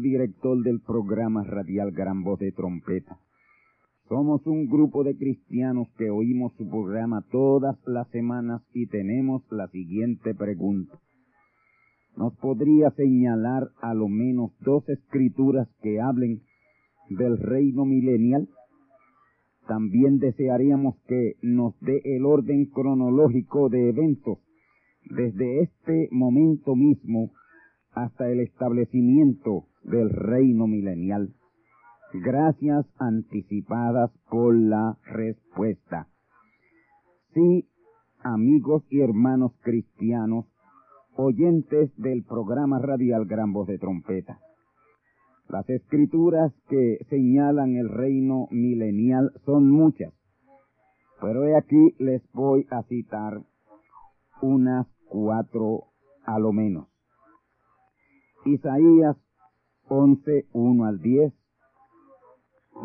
Director del programa radial Gran Voz de Trompeta, somos un grupo de cristianos que oímos su programa todas las semanas y tenemos la siguiente pregunta. ¿Nos podría señalar a lo menos dos escrituras que hablen del reino milenial? También desearíamos que nos dé el orden cronológico de eventos desde este momento mismo hasta el establecimiento del reino milenial. Gracias anticipadas por la respuesta. Sí, amigos y hermanos cristianos, oyentes del programa radial Gran Voz de Trompeta. Las escrituras que señalan el reino milenial son muchas, pero he aquí les voy a citar unas cuatro a lo menos. Isaías 11, 1 al 10,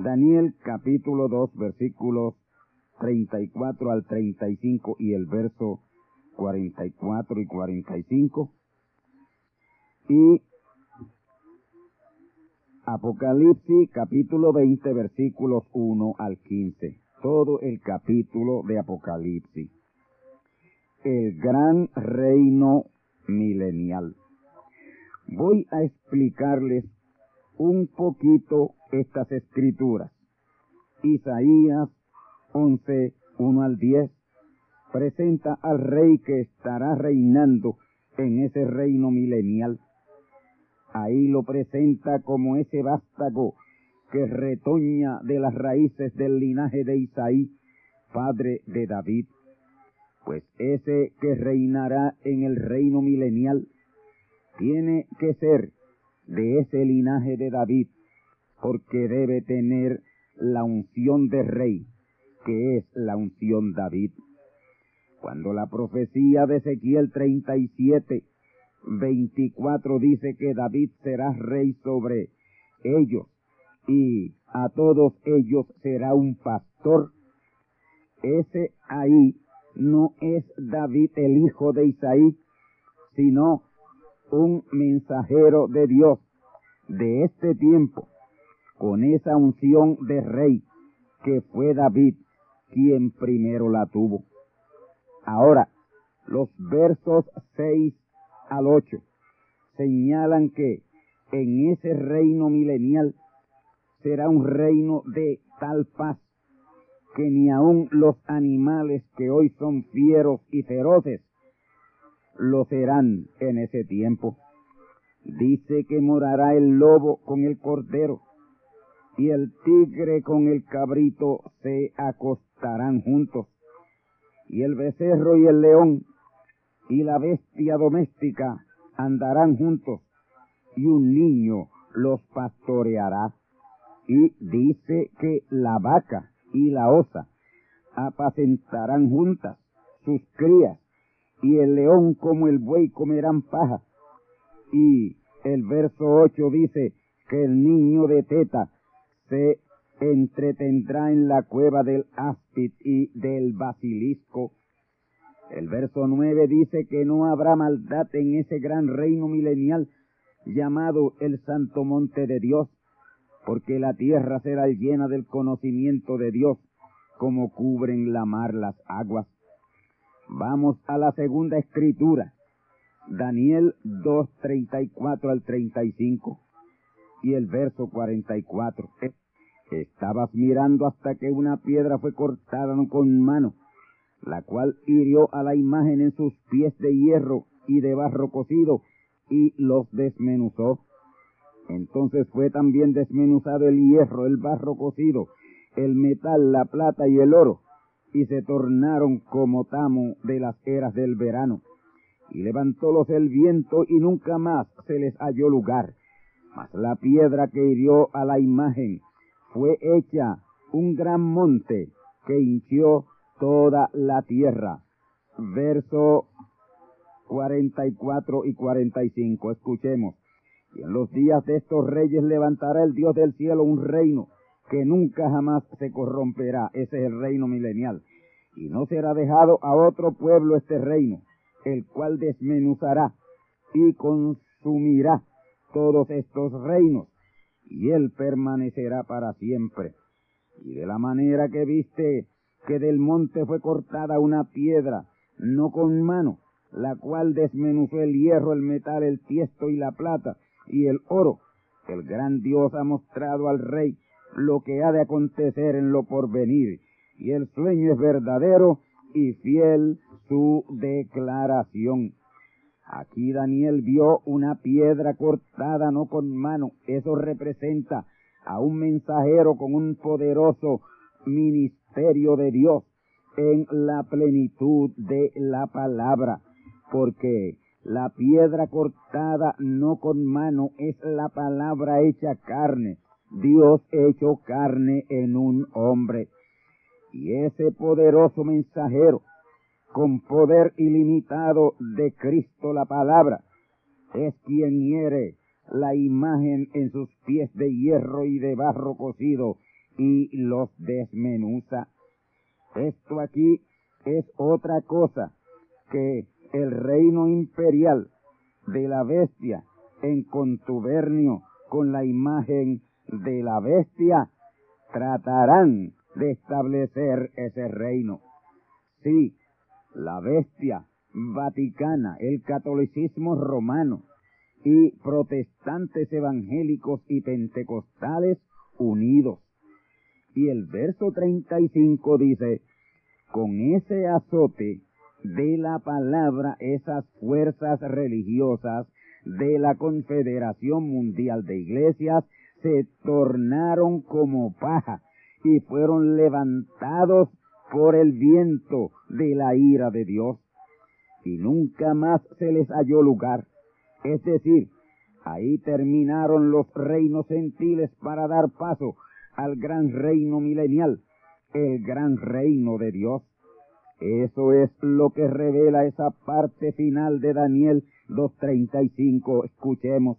Daniel capítulo 2 versículos 34 al 35 y el verso 44 y 45, y Apocalipsis capítulo 20 versículos 1 al 15. Todo el capítulo de Apocalipsis. El gran reino milenial. Voy a explicarles un poquito estas escrituras. Isaías 11, 1 al 10 presenta al rey que estará reinando en ese reino milenial Ahí lo presenta como ese vástago que retoña de las raíces del linaje de Isaí, padre de David. Pues ese que reinará en el reino milenial tiene que ser de ese linaje de David, porque debe tener la unción de rey, que es la unción David. Cuando la profecía de Ezequiel 37 24 dice que David será rey sobre ellos y a todos ellos será un pastor. Ese ahí no es David el hijo de Isaí, sino un mensajero de Dios de este tiempo, con esa unción de rey que fue David quien primero la tuvo. Ahora, los versos 6 al 8 señalan que en ese reino milenial será un reino de tal paz que ni aun los animales que hoy son fieros y feroces lo serán en ese tiempo. Dice que morará el lobo con el cordero y el tigre con el cabrito se acostarán juntos, y el becerro y el león y la bestia doméstica andarán juntos, y un niño los pastoreará. Y dice que la vaca y la osa apacentarán juntas sus crías, y el león como el buey comerán paja. Y el verso 8 dice que el niño de teta se entretendrá en la cueva del áspid y del basilisco. El verso 9 dice que no habrá maldad en ese gran reino milenial llamado el Santo Monte de Dios, porque la tierra será llena del conocimiento de Dios, como cubren la mar las aguas. Vamos a la segunda escritura, Daniel 2, 34 al 35 y el verso 44. Estabas mirando hasta que una piedra fue cortada con mano, la cual hirió a la imagen en sus pies de hierro y de barro cocido, y los desmenuzó. Entonces fue también desmenuzado el hierro, el barro cocido, el metal, la plata y el oro, y se tornaron como tamo de las eras del verano. Y levantólos el viento y nunca más se les halló lugar. Mas la piedra que hirió a la imagen fue hecha un gran monte que hinchió toda la tierra. Verso 44 y 45. Escuchemos. Y en los días de estos reyes levantará el Dios del cielo un reino que nunca jamás se corromperá. Ese es el reino milenial. Y no será dejado a otro pueblo este reino, el cual desmenuzará y consumirá todos estos reinos, y él permanecerá para siempre. Y de la manera que viste que del monte fue cortada una piedra, no con mano, la cual desmenuzó el hierro, el metal, el tiesto y la plata y el oro. El gran Dios ha mostrado al rey lo que ha de acontecer en lo porvenir, y el sueño es verdadero y fiel su declaración. Aquí Daniel vio una piedra cortada no con mano. Eso representa a un mensajero con un poderoso ministerio de Dios en la plenitud de la palabra. Porque la piedra cortada no con mano es la palabra hecha carne. Dios hecho carne en un hombre. Y ese poderoso mensajero con poder ilimitado de Cristo la palabra, es quien hiere la imagen en sus pies de hierro y de barro cocido y los desmenuza. Esto aquí es otra cosa que el reino imperial de la bestia en contubernio con la imagen de la bestia tratarán de establecer ese reino. Sí, la bestia vaticana, el catolicismo romano y protestantes evangélicos y pentecostales unidos. Y el verso 35 dice, con ese azote de la palabra, esas fuerzas religiosas de la Confederación Mundial de Iglesias se tornaron como paja y fueron levantados por el viento de la ira de Dios, y nunca más se les halló lugar. Es decir, ahí terminaron los reinos gentiles para dar paso al gran reino milenial, el gran reino de Dios. Eso es lo que revela esa parte final de Daniel 2.35. Escuchemos.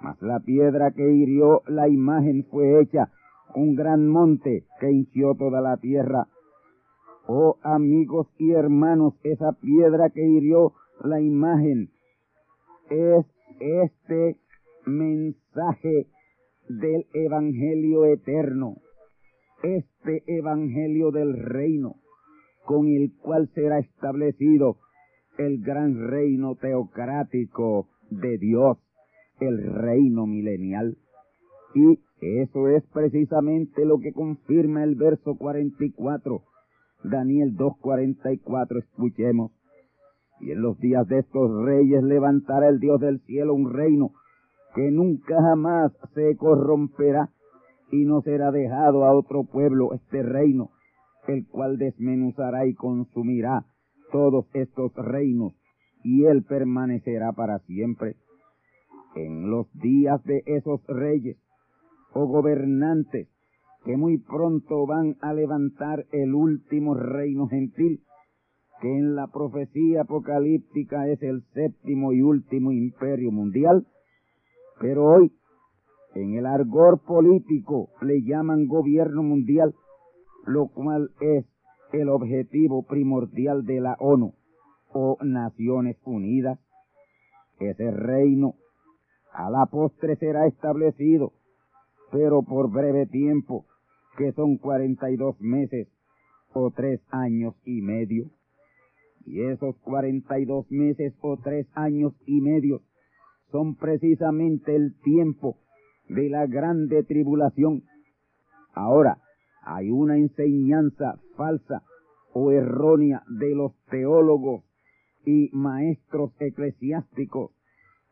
Mas la piedra que hirió la imagen fue hecha un gran monte que hinchió toda la tierra Oh amigos y hermanos, esa piedra que hirió la imagen es este mensaje del Evangelio eterno, este Evangelio del reino, con el cual será establecido el gran reino teocrático de Dios, el reino milenial. Y eso es precisamente lo que confirma el verso 44 Daniel 2.44, escuchemos. Y en los días de estos reyes levantará el Dios del cielo un reino que nunca jamás se corromperá, y no será dejado a otro pueblo este reino, el cual desmenuzará y consumirá todos estos reinos, y él permanecerá para siempre. En los días de esos reyes o gobernantes que muy pronto van a levantar el último reino gentil, que en la profecía apocalíptica es el séptimo y último imperio mundial, pero hoy en el argor político le llaman gobierno mundial, lo cual es el objetivo primordial de la ONU o Naciones Unidas. Ese reino a la postre será establecido, pero por breve tiempo, que son 42 meses o tres años y medio. Y esos 42 meses o tres años y medio son precisamente el tiempo de la grande tribulación. Ahora, hay una enseñanza falsa o errónea de los teólogos y maestros eclesiásticos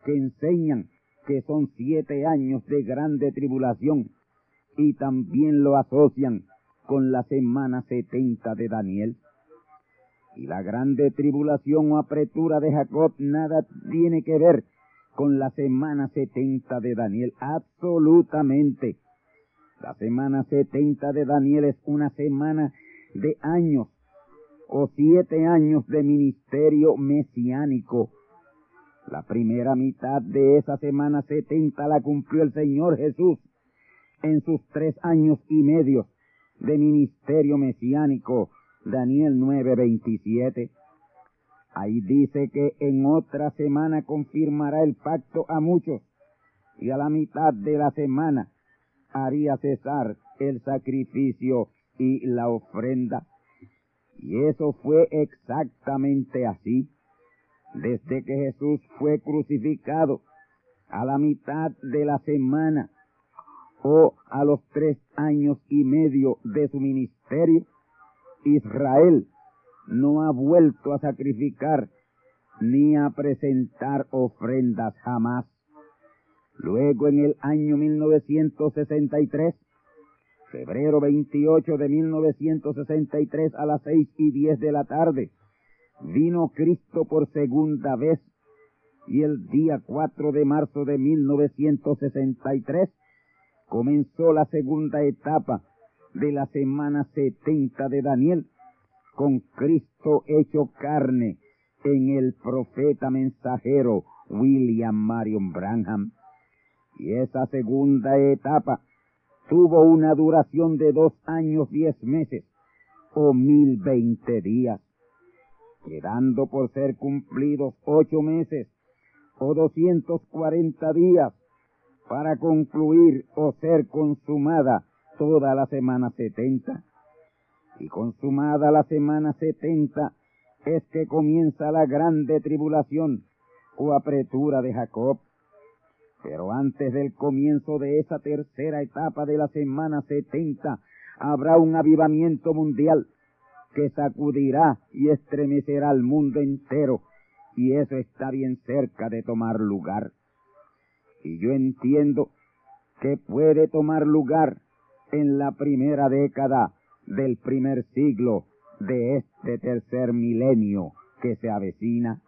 que enseñan que son siete años de grande tribulación y también lo asocian con la semana setenta de Daniel. Y la grande tribulación o apretura de Jacob nada tiene que ver con la semana 70 de Daniel, absolutamente. La semana 70 de Daniel es una semana de años o siete años de ministerio mesiánico. La primera mitad de esa semana 70 la cumplió el Señor Jesús en sus tres años y medio de ministerio mesiánico. Daniel 9:27. Ahí dice que en otra semana confirmará el pacto a muchos y a la mitad de la semana haría cesar el sacrificio y la ofrenda. Y eso fue exactamente así. Desde que Jesús fue crucificado a la mitad de la semana o a los tres años y medio de su ministerio, Israel no ha vuelto a sacrificar ni a presentar ofrendas jamás. Luego en el año 1963, febrero 28 de 1963 a las seis y diez de la tarde, vino Cristo por segunda vez y el día 4 de marzo de 1963 comenzó la segunda etapa de la semana 70 de Daniel con Cristo hecho carne en el profeta mensajero William Marion Branham. Y esa segunda etapa tuvo una duración de dos años diez meses o mil veinte días, quedando por ser cumplidos ocho meses o doscientos cuarenta días para concluir o ser consumada toda la semana setenta y consumada la semana setenta, es que comienza la grande tribulación o apretura de Jacob. Pero antes del comienzo de esa tercera etapa de la semana setenta, habrá un avivamiento mundial que sacudirá y estremecerá al mundo entero, y eso está bien cerca de tomar lugar. Y yo entiendo que puede tomar lugar en la primera década del primer siglo de este tercer milenio que se avecina.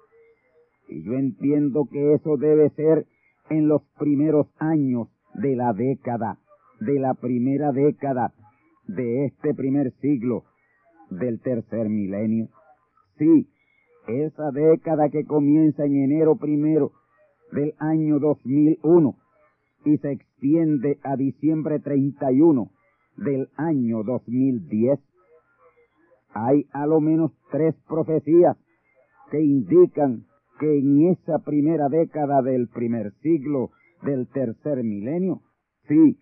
Y yo entiendo que eso debe ser en los primeros años de la década, de la primera década de este primer siglo del tercer milenio. Sí, esa década que comienza en enero primero del año 2001 y se extiende a diciembre 31 del año 2010. Hay a lo menos tres profecías que indican que en esa primera década del primer siglo del tercer milenio, sí,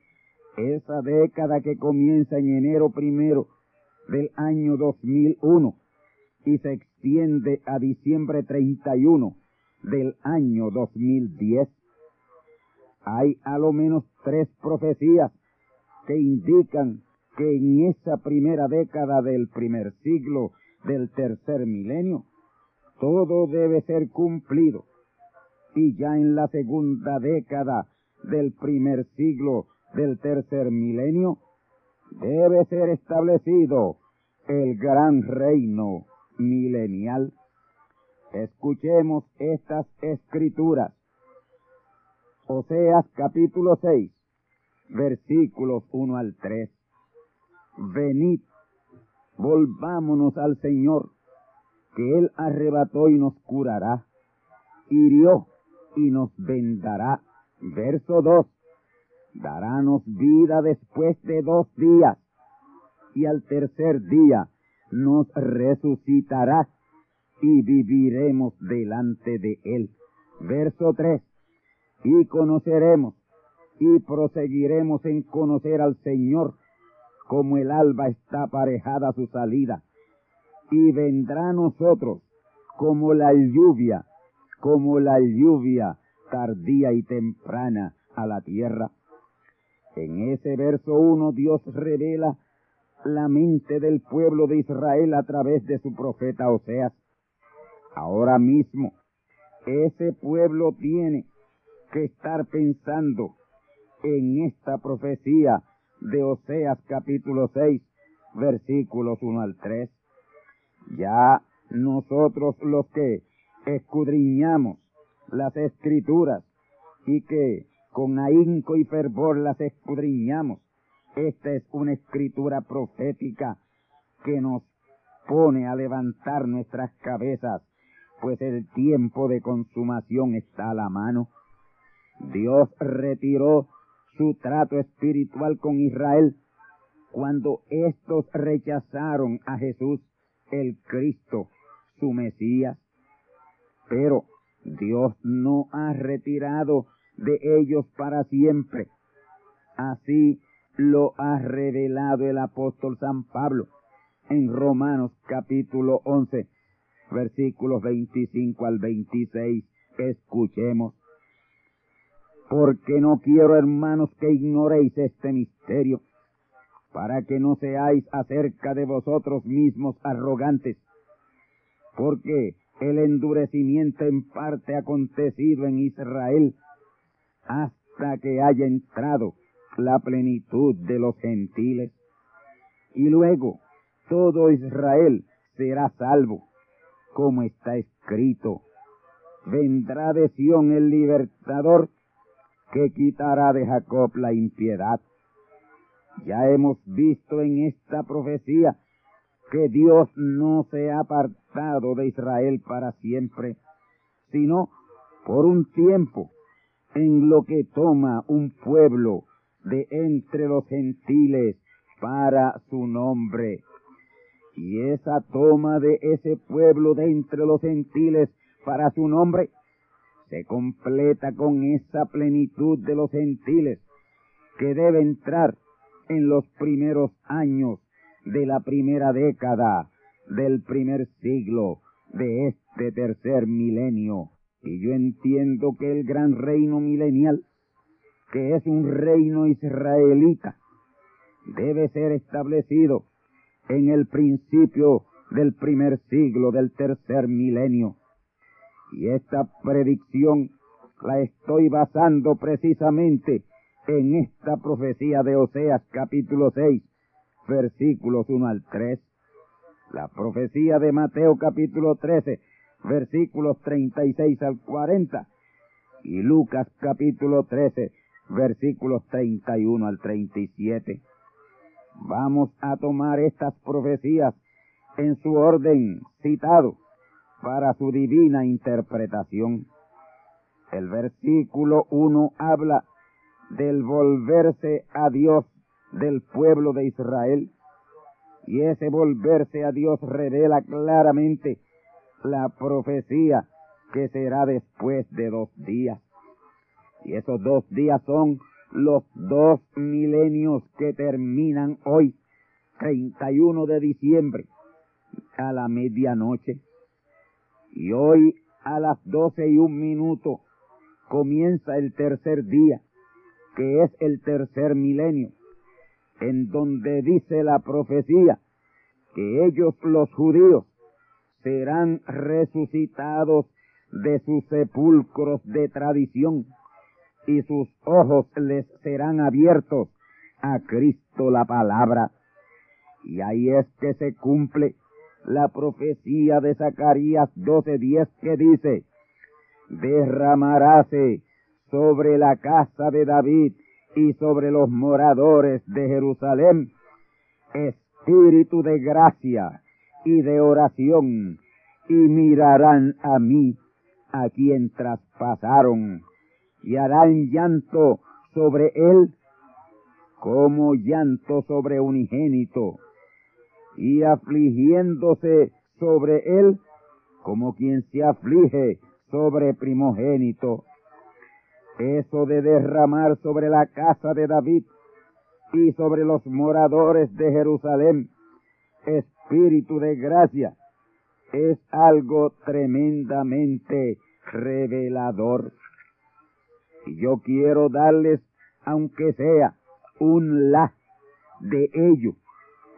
esa década que comienza en enero primero del año 2001 y se extiende a diciembre 31 del año 2010. Hay a lo menos tres profecías que indican que en esa primera década del primer siglo del tercer milenio, todo debe ser cumplido. Y ya en la segunda década del primer siglo del tercer milenio, debe ser establecido el gran reino milenial. Escuchemos estas escrituras. Oseas capítulo 6, versículos 1 al 3. Venid, volvámonos al Señor, que Él arrebató y nos curará, hirió y nos vendará. Verso 2. Darános vida después de dos días, y al tercer día nos resucitará y viviremos delante de Él. Verso 3. Y conoceremos y proseguiremos en conocer al Señor como el alba está aparejada a su salida. Y vendrá nosotros como la lluvia, como la lluvia tardía y temprana a la tierra. En ese verso 1 Dios revela la mente del pueblo de Israel a través de su profeta Oseas. Ahora mismo, ese pueblo tiene que estar pensando en esta profecía de Oseas capítulo 6, versículos 1 al 3. Ya nosotros los que escudriñamos las escrituras y que con ahínco y fervor las escudriñamos, esta es una escritura profética que nos pone a levantar nuestras cabezas, pues el tiempo de consumación está a la mano. Dios retiró su trato espiritual con Israel cuando éstos rechazaron a Jesús, el Cristo, su Mesías. Pero Dios no ha retirado de ellos para siempre. Así lo ha revelado el apóstol San Pablo en Romanos capítulo 11, versículos 25 al 26. Escuchemos. Porque no quiero, hermanos, que ignoréis este misterio, para que no seáis acerca de vosotros mismos arrogantes, porque el endurecimiento en parte acontecido en Israel hasta que haya entrado la plenitud de los gentiles. Y luego todo Israel será salvo, como está escrito. Vendrá de Sión el libertador que quitará de Jacob la impiedad. Ya hemos visto en esta profecía que Dios no se ha apartado de Israel para siempre, sino por un tiempo en lo que toma un pueblo de entre los gentiles para su nombre. Y esa toma de ese pueblo de entre los gentiles para su nombre se completa con esa plenitud de los gentiles que debe entrar en los primeros años de la primera década del primer siglo de este tercer milenio. Y yo entiendo que el gran reino milenial que es un reino israelita, debe ser establecido en el principio del primer siglo del tercer milenio. Y esta predicción la estoy basando precisamente en esta profecía de Oseas capítulo 6, versículos 1 al 3. La profecía de Mateo capítulo 13, versículos 36 al 40. Y Lucas capítulo 13, versículos 31 al 37. Vamos a tomar estas profecías en su orden citado para su divina interpretación. El versículo 1 habla del volverse a Dios del pueblo de Israel y ese volverse a Dios revela claramente la profecía que será después de dos días. Y esos dos días son los dos milenios que terminan hoy, 31 de diciembre, a la medianoche. Y hoy a las doce y un minuto comienza el tercer día, que es el tercer milenio, en donde dice la profecía que ellos los judíos serán resucitados de sus sepulcros de tradición y sus ojos les serán abiertos a Cristo la palabra. Y ahí es que se cumple la profecía de Zacarías 12:10 que dice, derramaráse sobre la casa de David y sobre los moradores de Jerusalén espíritu de gracia y de oración y mirarán a mí a quien traspasaron y harán llanto sobre él como llanto sobre unigénito y afligiéndose sobre él como quien se aflige sobre primogénito. Eso de derramar sobre la casa de David y sobre los moradores de Jerusalén espíritu de gracia es algo tremendamente revelador. Y yo quiero darles, aunque sea un la de ello,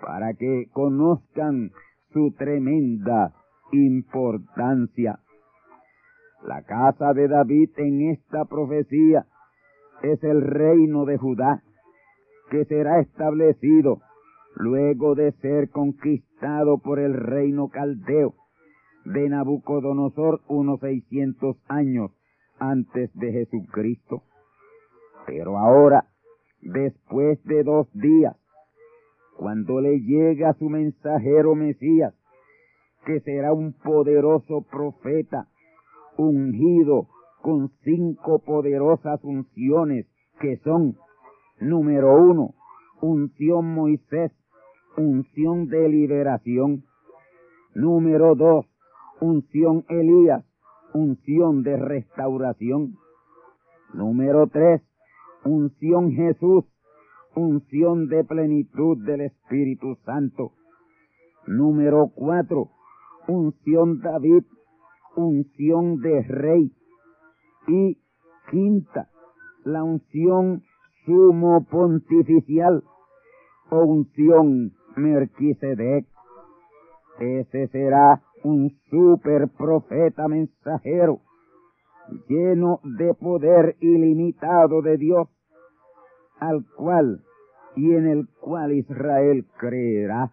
para que conozcan su tremenda importancia. La casa de David en esta profecía es el reino de Judá, que será establecido luego de ser conquistado por el reino caldeo de Nabucodonosor unos seiscientos años antes de Jesucristo. Pero ahora, después de dos días, cuando le llega su mensajero Mesías, que será un poderoso profeta, ungido con cinco poderosas unciones que son, número uno, unción Moisés, unción de liberación. Número dos, unción Elías, unción de restauración. Número tres, unción Jesús, unción de plenitud del Espíritu Santo. Número cuatro, unción David, unción de rey. Y quinta, la unción sumo pontificial o unción Merquisedec. Ese será un super profeta mensajero, lleno de poder ilimitado de Dios, al cual y en el cual Israel creerá.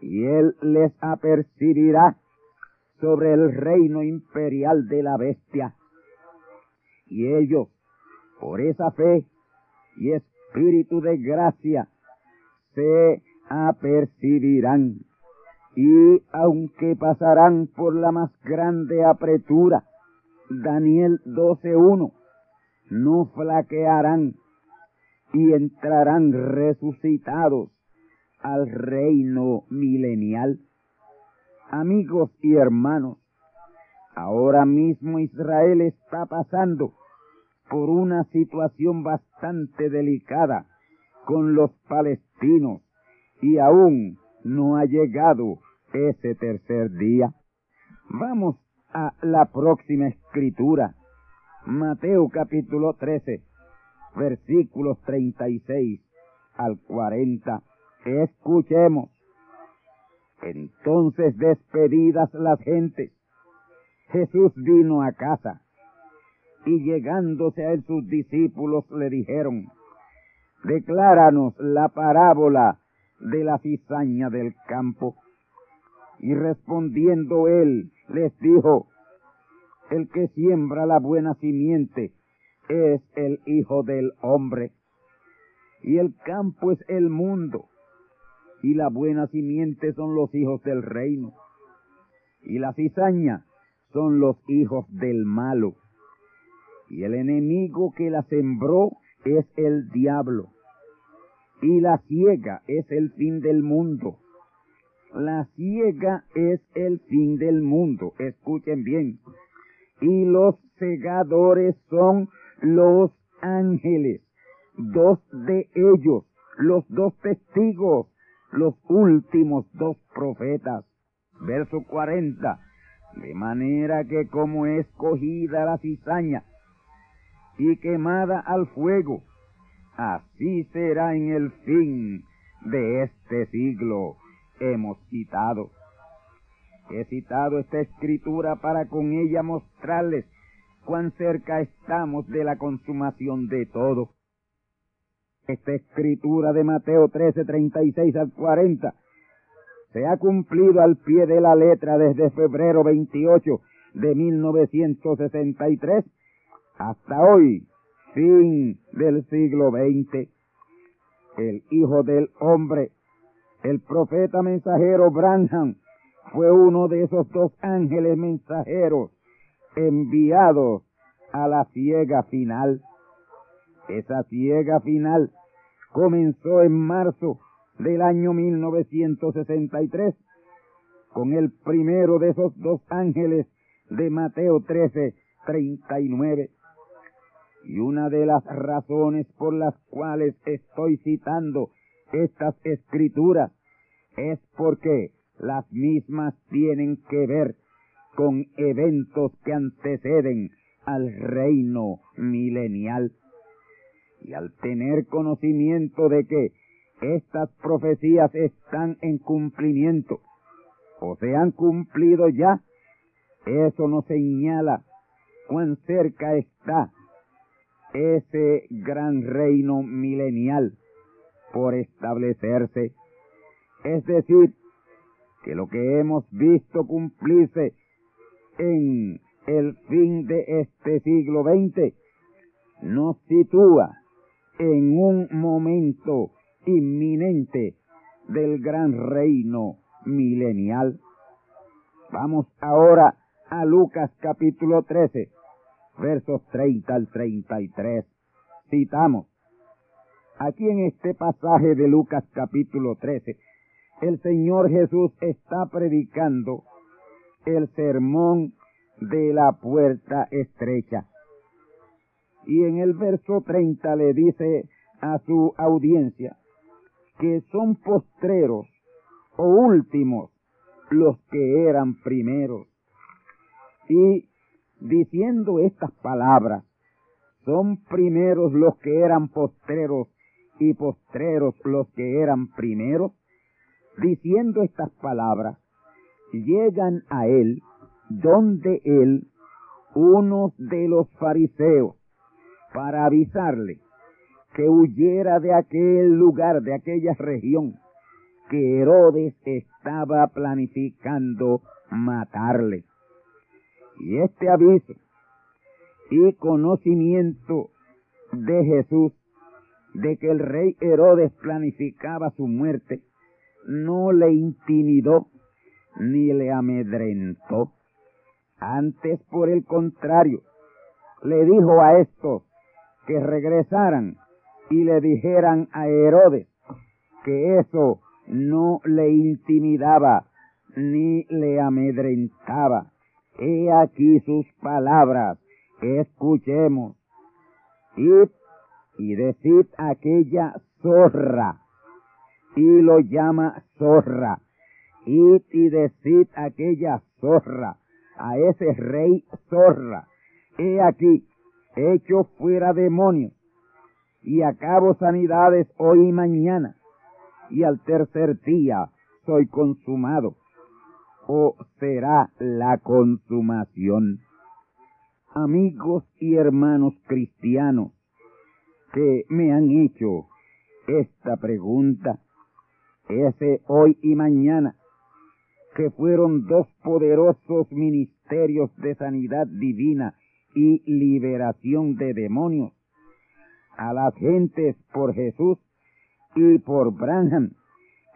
Y él les apercibirá sobre el reino imperial de la bestia. Y ellos, por esa fe y espíritu de gracia, se apercibirán y aunque pasarán por la más grande apretura, Daniel 12.1, no flaquearán y entrarán resucitados al reino milenial. Amigos y hermanos, ahora mismo Israel está pasando por una situación bastante delicada con los palestinos y aún no ha llegado ese tercer día. Vamos a la próxima escritura. Mateo capítulo 13, versículos 36 al 40. Escuchemos. Entonces despedidas las gentes, Jesús vino a casa y llegándose a sus discípulos le dijeron, decláranos la parábola de la cizaña del campo. Y respondiendo él, les dijo, el que siembra la buena simiente es el Hijo del Hombre, y el campo es el mundo, y la buena simiente son los hijos del reino, y la cizaña son los hijos del malo, y el enemigo que la sembró es el diablo y la ciega es el fin del mundo. La ciega es el fin del mundo. Escuchen bien. Y los segadores son los ángeles. Dos de ellos, los dos testigos, los últimos dos profetas. Verso 40. De manera que como es cogida la cizaña y quemada al fuego, Así será en el fin de este siglo. Hemos citado. He citado esta escritura para con ella mostrarles cuán cerca estamos de la consumación de todo. Esta escritura de Mateo 13, 36 al 40 se ha cumplido al pie de la letra desde febrero 28 de 1963 hasta hoy, fin del siglo XX. El Hijo del Hombre, el profeta mensajero Branham, fue uno de esos dos ángeles mensajeros enviados a la ciega final. Esa ciega final comenzó en marzo del año 1963 con el primero de esos dos ángeles de Mateo 13, 39. Y una de las razones por las cuales estoy citando estas escrituras es porque las mismas tienen que ver con eventos que anteceden al reino milenial. Y al tener conocimiento de que estas profecías están en cumplimiento o se han cumplido ya, eso nos señala cuán cerca está ese gran reino milenial por establecerse. Es decir, que lo que hemos visto cumplirse en el fin de este siglo XX nos sitúa en un momento inminente del gran reino milenial. Vamos ahora a Lucas capítulo 13, versos 30 al 33. Citamos. Aquí en este pasaje de Lucas capítulo 13, el Señor Jesús está predicando el sermón de la puerta estrecha. Y en el verso 30 le dice a su audiencia que son postreros o últimos los que eran primeros. Y diciendo estas palabras, son primeros los que eran postreros y postreros los que eran primeros. Diciendo estas palabras, llegan a él, donde él, unos de los fariseos, para avisarle que huyera de aquel lugar, de aquella región, que Herodes estaba planificando matarle. Y este aviso y conocimiento de Jesús de que el rey Herodes planificaba su muerte no le intimidó ni le amedrentó. Antes, por el contrario, le dijo a estos que regresaran y le dijeran a Herodes que eso no le intimidaba ni le amedrentaba. He aquí sus palabras, escuchemos. Id y decid aquella zorra, y lo llama zorra. Id y decid aquella zorra, a ese rey zorra. He aquí, hecho fuera demonios, y acabo sanidades hoy y mañana, y al tercer día soy consumado o será la consumación. Amigos y hermanos cristianos que me han hecho esta pregunta, ese hoy y mañana, que fueron dos poderosos ministerios de sanidad divina y liberación de demonios, a las gentes por Jesús y por Branham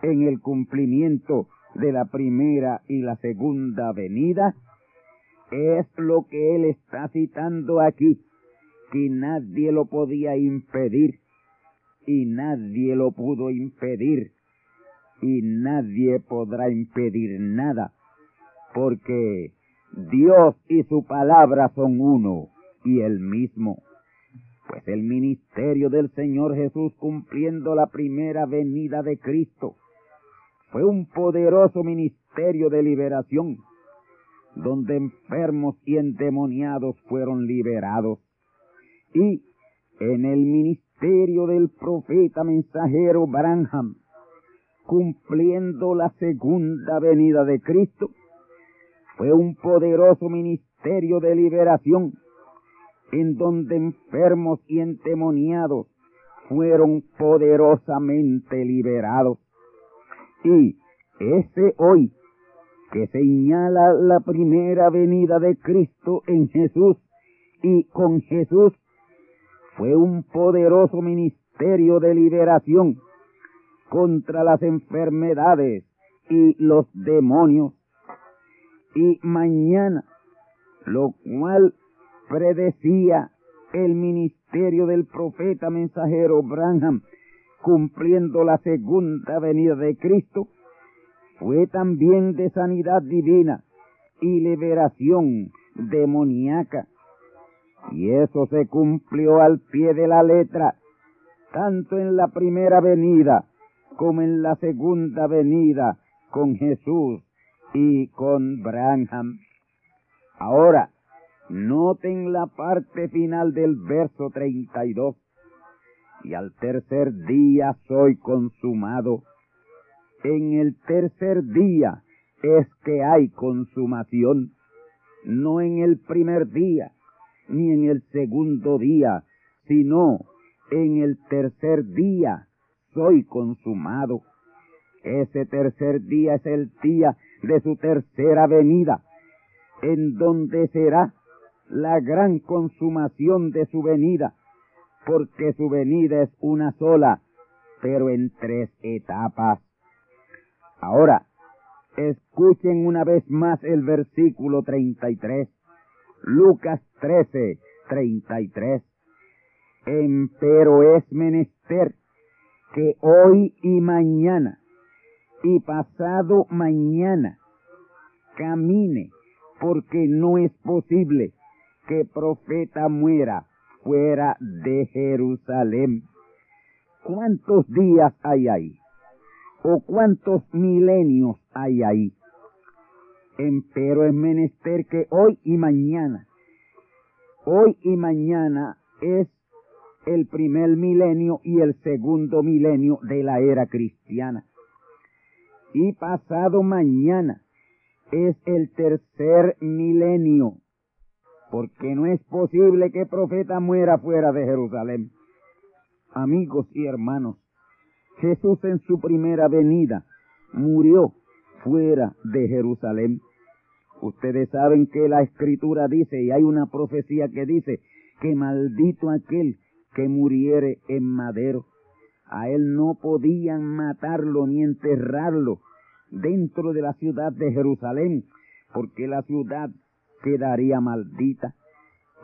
en el cumplimiento de la primera y la segunda venida, es lo que él está citando aquí, que nadie lo podía impedir y nadie lo pudo impedir y nadie podrá impedir nada, porque Dios y su palabra son uno y el mismo. Pues el ministerio del Señor Jesús cumpliendo la primera venida de Cristo fue un poderoso ministerio de liberación, donde enfermos y endemoniados fueron liberados. Y en el ministerio del profeta mensajero Branham, cumpliendo la segunda venida de Cristo, fue un poderoso ministerio de liberación, en donde enfermos y endemoniados fueron poderosamente liberados. Y ese hoy que señala la primera venida de Cristo en Jesús y con Jesús fue un poderoso ministerio de liberación contra las enfermedades y los demonios. Y mañana, lo cual predecía el ministerio del profeta mensajero Branham, cumpliendo la segunda venida de Cristo, fue también de sanidad divina y liberación demoníaca. Y eso se cumplió al pie de la letra, tanto en la primera venida como en la segunda venida con Jesús y con Branham. Ahora, noten la parte final del verso 32. Y al tercer día soy consumado. En el tercer día es que hay consumación, no en el primer día, ni en el segundo día, sino en el tercer día soy consumado. Ese tercer día es el día de su tercera venida, en donde será la gran consumación de su venida, porque su venida es una sola, pero en tres etapas. Ahora, escuchen una vez más el versículo 33. Lucas 13, 33. Empero es menester que hoy y mañana y pasado mañana camine, porque no es posible que profeta muera fuera de Jerusalén. ¿Cuántos días hay ahí? o cuántos milenios hay ahí. Empero es menester que hoy y mañana, hoy y mañana es el primer milenio y el segundo milenio de la era cristiana. Y pasado mañana es el tercer milenio, porque no es posible que profeta muera fuera de Jerusalén. Amigos y hermanos, Jesús en su primera venida murió fuera de Jerusalén. Ustedes saben que la escritura dice, y hay una profecía que dice, que maldito aquel que muriere en madero. A él no podían matarlo ni enterrarlo dentro de la ciudad de Jerusalén, porque la ciudad quedaría maldita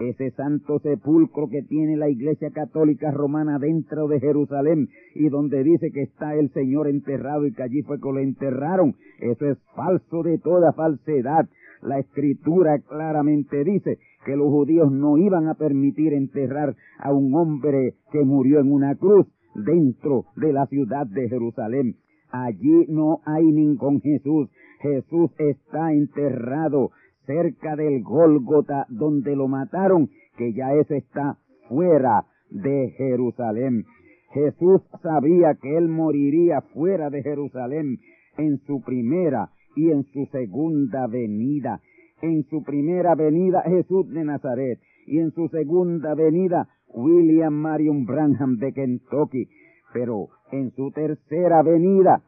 ese santo sepulcro que tiene la Iglesia Católica Romana dentro de Jerusalén y donde dice que está el Señor enterrado y que allí fue que lo enterraron. Eso es falso de toda falsedad. La Escritura claramente dice que los judíos no iban a permitir enterrar a un hombre que murió en una cruz dentro de la ciudad de Jerusalén. Allí no hay ningún Jesús. Jesús está enterrado cerca del Gólgota donde lo mataron, que ya eso está fuera de Jerusalén. Jesús sabía que él moriría fuera de Jerusalén en su primera y en su segunda venida. En su primera venida Jesús de Nazaret y en su segunda venida William Marion Branham de Kentucky. Pero en su tercera venida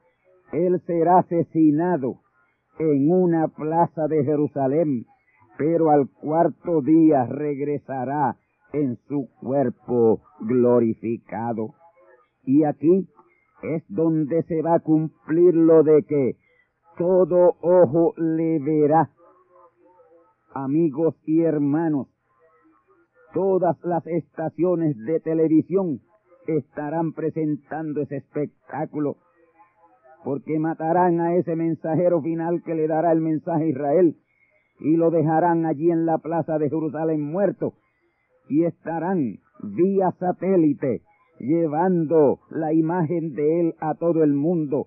él será asesinado en una plaza de Jerusalén, pero al cuarto día regresará en su cuerpo glorificado. Y aquí es donde se va a cumplir lo de que todo ojo le verá. Amigos y hermanos, todas las estaciones de televisión estarán presentando ese espectáculo porque matarán a ese mensajero final que le dará el mensaje a Israel y lo dejarán allí en la plaza de Jerusalén muerto y estarán vía satélite llevando la imagen de él a todo el mundo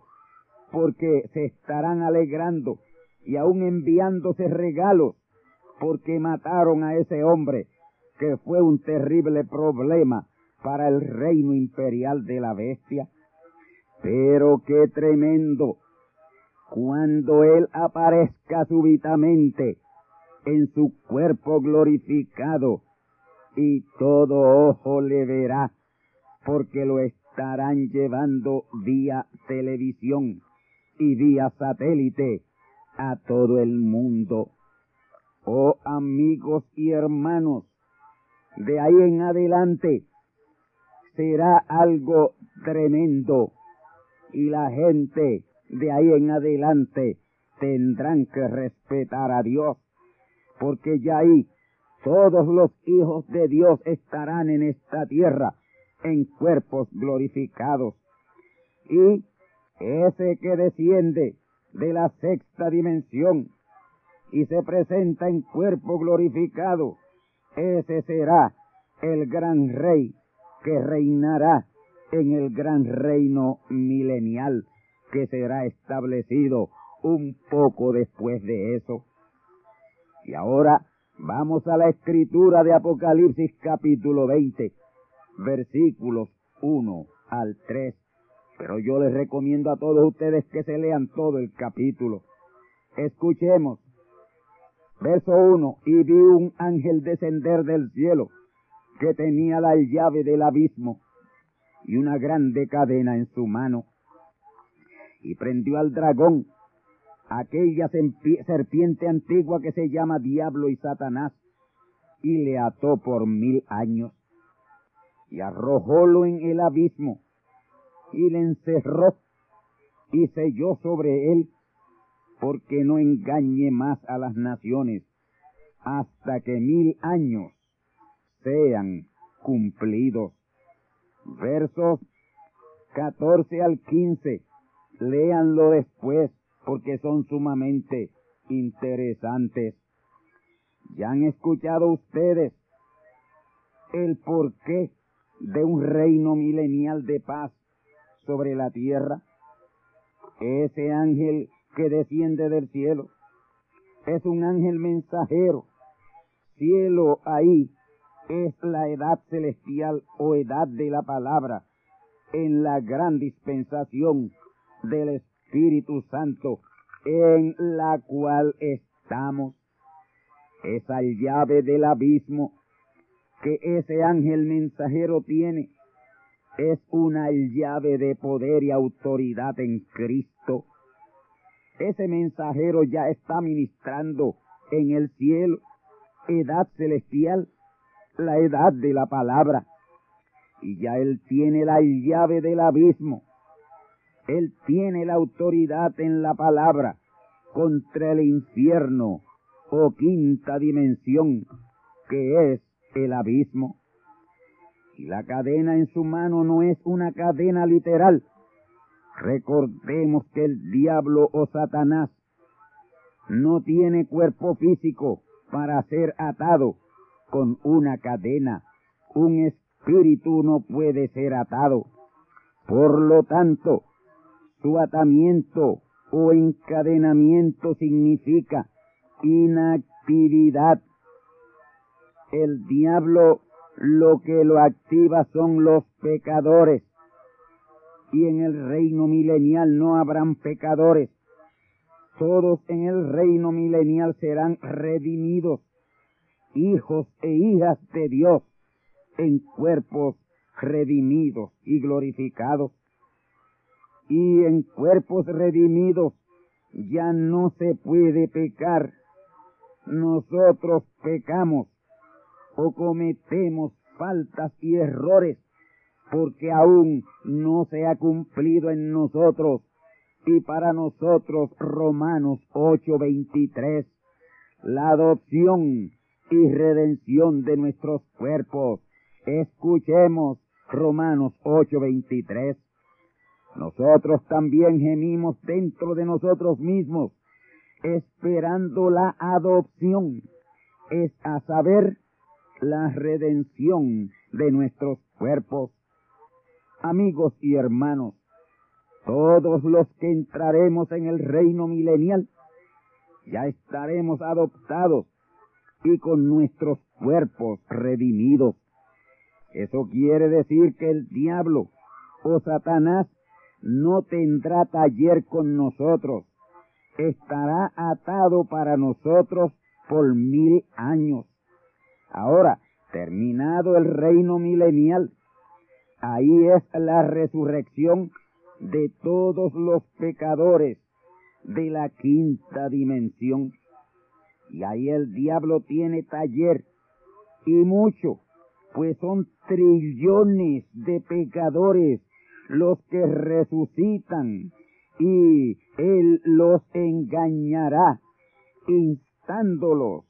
porque se estarán alegrando y aún enviándose regalos porque mataron a ese hombre que fue un terrible problema para el reino imperial de la bestia. Pero qué tremendo cuando Él aparezca súbitamente en su cuerpo glorificado y todo ojo le verá, porque lo estarán llevando vía televisión y vía satélite a todo el mundo. Oh amigos y hermanos, de ahí en adelante será algo tremendo y la gente de ahí en adelante tendrán que respetar a Dios, porque ya ahí todos los hijos de Dios estarán en esta tierra en cuerpos glorificados. Y ese que desciende de la sexta dimensión y se presenta en cuerpo glorificado, ese será el gran rey que reinará en el gran reino milenial que será establecido un poco después de eso. Y ahora vamos a la escritura de Apocalipsis capítulo 20, versículos 1 al 3. Pero yo les recomiendo a todos ustedes que se lean todo el capítulo. Escuchemos. Verso 1. Y vi un ángel descender del cielo que tenía la llave del abismo y una grande cadena en su mano. Y prendió al dragón, aquella serpiente antigua que se llama Diablo y Satanás, y le ató por mil años, y arrojólo en el abismo, y le encerró, y selló sobre él, porque no engañe más a las naciones, hasta que mil años sean cumplidos. Versos 14 al 15. Léanlo después porque son sumamente interesantes. Ya han escuchado ustedes el porqué de un reino milenial de paz sobre la tierra. Ese ángel que desciende del cielo es un ángel mensajero. Cielo ahí es la edad celestial o edad de la palabra en la gran dispensación del Espíritu Santo en la cual estamos. Esa llave del abismo que ese ángel mensajero tiene es una llave de poder y autoridad en Cristo. Ese mensajero ya está ministrando en el cielo, edad celestial, la edad de la palabra. Y ya Él tiene la llave del abismo. Él tiene la autoridad en la palabra contra el infierno o quinta dimensión que es el abismo. Y la cadena en su mano no es una cadena literal. Recordemos que el diablo o Satanás no tiene cuerpo físico para ser atado con una cadena. Un espíritu no puede ser atado. Por lo tanto, su atamiento o encadenamiento significa inactividad. El diablo lo que lo activa son los pecadores. Y en el reino milenial no habrán pecadores. Todos en el reino milenial serán redimidos hijos e hijas de Dios en cuerpos redimidos y glorificados. Y en cuerpos redimidos ya no se puede pecar. Nosotros pecamos o cometemos faltas y errores porque aún no se ha cumplido en nosotros. Y para nosotros, Romanos 8:23, la adopción y redención de nuestros cuerpos. Escuchemos Romanos 8:23. Nosotros también gemimos dentro de nosotros mismos, esperando la adopción, es a saber, la redención de nuestros cuerpos. Amigos y hermanos, todos los que entraremos en el reino milenial, ya estaremos adoptados y con nuestros cuerpos redimidos. Eso quiere decir que el diablo o Satanás no tendrá taller con nosotros, estará atado para nosotros por mil años. Ahora, terminado el reino milenial, ahí es la resurrección de todos los pecadores de la quinta dimensión. Y ahí el diablo tiene taller. Y mucho, pues son trillones de pecadores los que resucitan y él los engañará, instándolos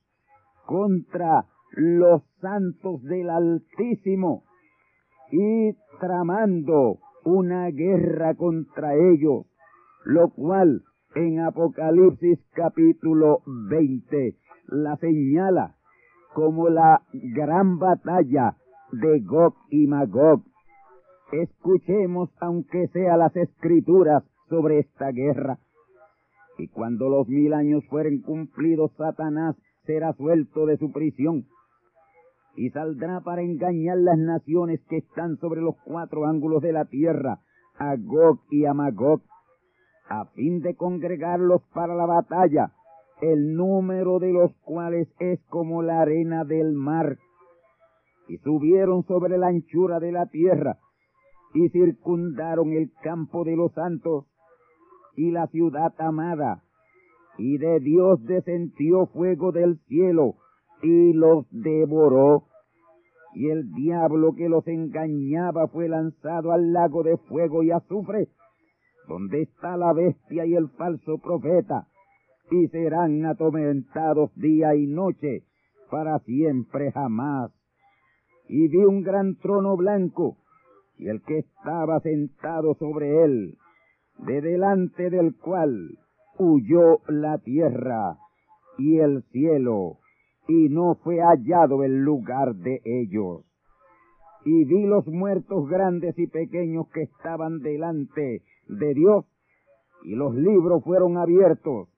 contra los santos del Altísimo y tramando una guerra contra ellos, lo cual en Apocalipsis capítulo 20 la señala como la gran batalla de Gog y Magog. Escuchemos aunque sea las escrituras sobre esta guerra. Y cuando los mil años fueren cumplidos, Satanás será suelto de su prisión y saldrá para engañar las naciones que están sobre los cuatro ángulos de la tierra, a Gog y a Magog, a fin de congregarlos para la batalla, el número de los cuales es como la arena del mar. Y subieron sobre la anchura de la tierra, y circundaron el campo de los santos, y la ciudad amada, y de Dios descendió fuego del cielo, y los devoró. Y el diablo que los engañaba fue lanzado al lago de fuego y azufre, donde está la bestia y el falso profeta, y serán atormentados día y noche para siempre jamás. Y vi un gran trono blanco, y el que estaba sentado sobre él, de delante del cual huyó la tierra y el cielo, y no fue hallado el lugar de ellos. Y vi los muertos grandes y pequeños que estaban delante de Dios, y los libros fueron abiertos,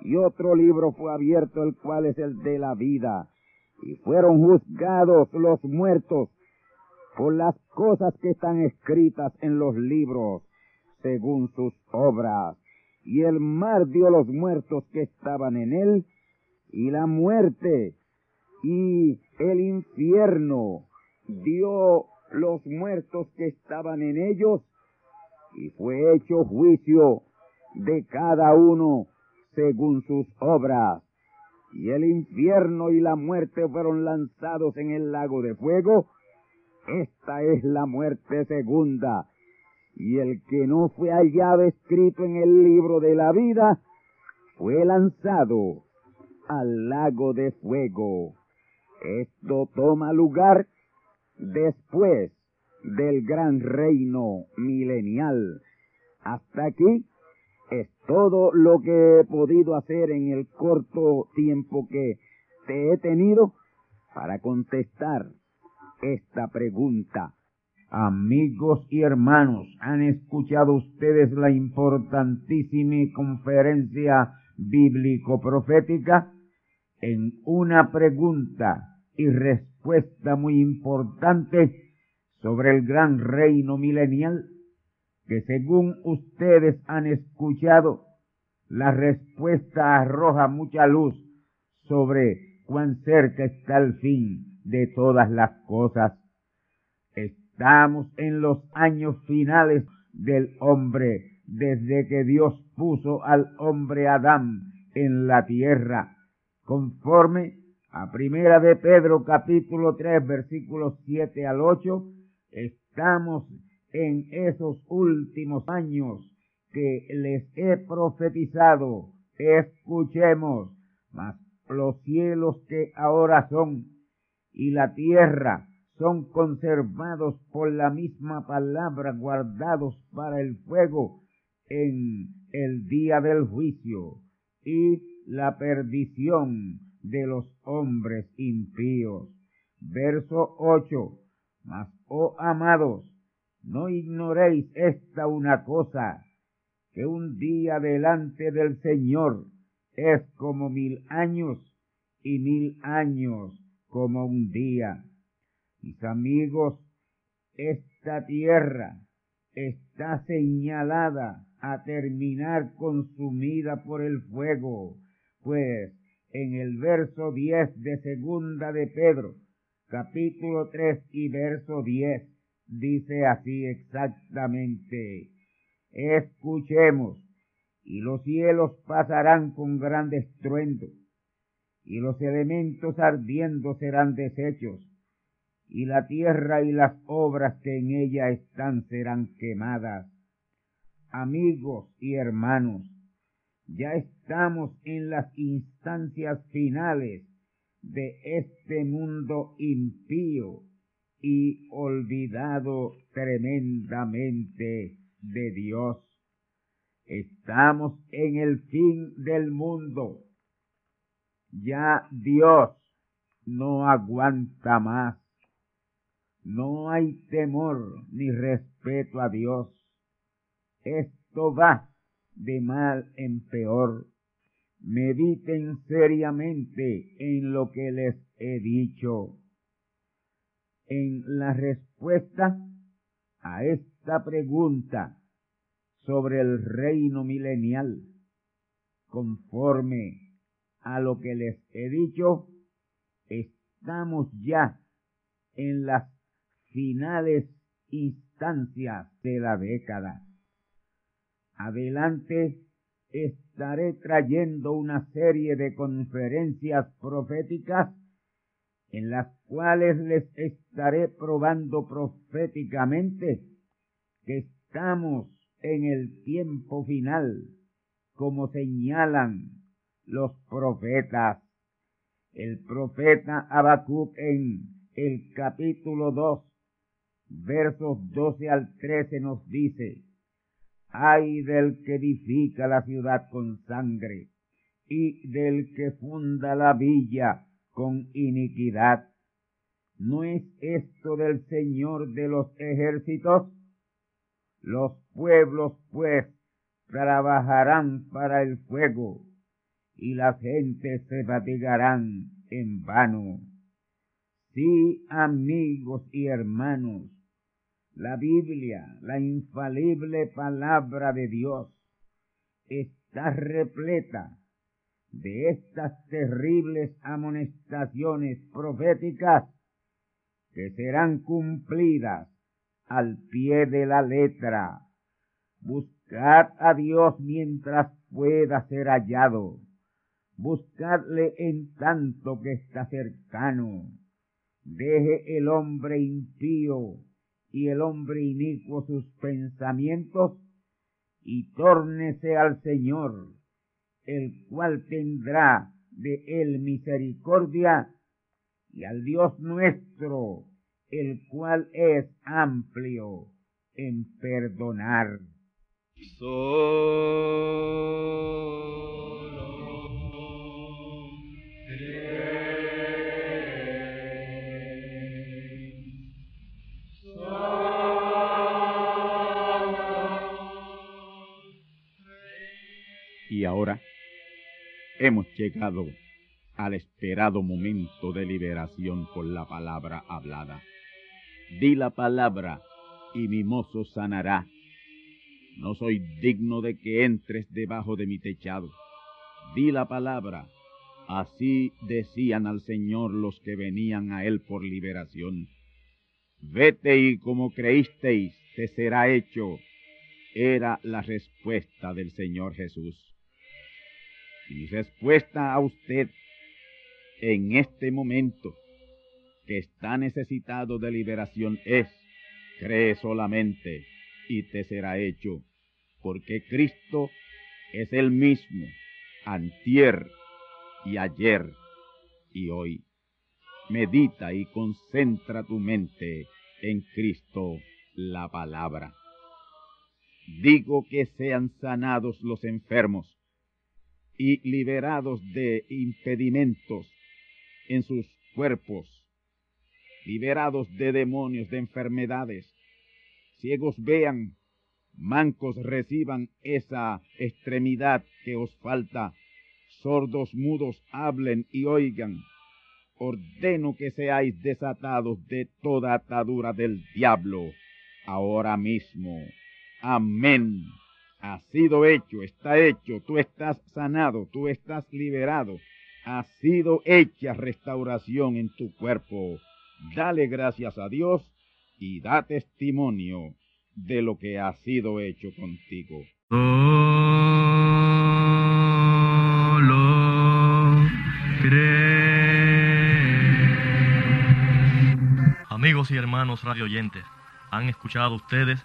y otro libro fue abierto, el cual es el de la vida, y fueron juzgados los muertos por las cosas que están escritas en los libros, según sus obras. Y el mar dio los muertos que estaban en él, y la muerte y el infierno dio los muertos que estaban en ellos y fue hecho juicio de cada uno según sus obras. Y el infierno y la muerte fueron lanzados en el lago de fuego. Esta es la muerte segunda. Y el que no fue hallado escrito en el libro de la vida fue lanzado al lago de fuego. Esto toma lugar después del gran reino milenial. Hasta aquí es todo lo que he podido hacer en el corto tiempo que te he tenido para contestar esta pregunta. Amigos y hermanos, han escuchado ustedes la importantísima conferencia bíblico-profética en una pregunta y respuesta muy importante sobre el gran reino milenial que según ustedes han escuchado, la respuesta arroja mucha luz sobre cuán cerca está el fin de todas las cosas. Estamos en los años finales del hombre, desde que Dios puso al hombre Adán en la tierra conforme a Primera de Pedro capítulo 3 versículos 7 al 8, estamos en esos últimos años que les he profetizado. Escuchemos, mas los cielos que ahora son y la tierra son conservados por la misma palabra, guardados para el fuego en el día del juicio. Y la perdición de los hombres impíos. Verso 8. Mas, oh amados, no ignoréis esta una cosa, que un día delante del Señor es como mil años y mil años como un día. Mis amigos, esta tierra está señalada a terminar consumida por el fuego pues en el verso 10 de segunda de Pedro capítulo 3 y verso 10 dice así exactamente, escuchemos, y los cielos pasarán con gran estruendo, y los elementos ardiendo serán deshechos, y la tierra y las obras que en ella están serán quemadas. Amigos y hermanos, ya estamos en las instancias finales de este mundo impío y olvidado tremendamente de Dios. Estamos en el fin del mundo. Ya Dios no aguanta más. No hay temor ni respeto a Dios. Esto va de mal en peor. Mediten seriamente en lo que les he dicho. En la respuesta a esta pregunta sobre el reino milenial, conforme a lo que les he dicho, estamos ya en las finales instancias de la década. Adelante estaré trayendo una serie de conferencias proféticas en las cuales les estaré probando proféticamente que estamos en el tiempo final, como señalan los profetas. El profeta Habacuc en el capítulo 2, versos 12 al 13 nos dice, ay del que edifica la ciudad con sangre y del que funda la villa con iniquidad. ¿No es esto del Señor de los ejércitos? Los pueblos, pues, trabajarán para el fuego, y las gentes se fatigarán en vano. Sí, amigos y hermanos, la Biblia, la infalible palabra de Dios, está repleta de estas terribles amonestaciones proféticas que serán cumplidas al pie de la letra. Buscad a Dios mientras pueda ser hallado. Buscadle en tanto que está cercano. Deje el hombre impío y el hombre inicuo sus pensamientos y tórnese al Señor, el cual tendrá de él misericordia, y al Dios nuestro, el cual es amplio en perdonar. Hemos llegado al esperado momento de liberación por la palabra hablada. Di la palabra y mi mozo sanará. No soy digno de que entres debajo de mi techado. Di la palabra. Así decían al Señor los que venían a Él por liberación. Vete y como creísteis, te será hecho. Era la respuesta del Señor Jesús. Mi respuesta a usted en este momento que está necesitado de liberación es, cree solamente y te será hecho, porque Cristo es el mismo, antier y ayer y hoy. Medita y concentra tu mente en Cristo la palabra. Digo que sean sanados los enfermos y liberados de impedimentos en sus cuerpos, liberados de demonios, de enfermedades. Ciegos vean, mancos reciban esa extremidad que os falta, sordos mudos hablen y oigan. Ordeno que seáis desatados de toda atadura del diablo ahora mismo. Amén. Ha sido hecho, está hecho, tú estás sanado, tú estás liberado. Ha sido hecha restauración en tu cuerpo. dale gracias a Dios y da testimonio de lo que ha sido hecho contigo. Amigos y hermanos radioyentes, han escuchado ustedes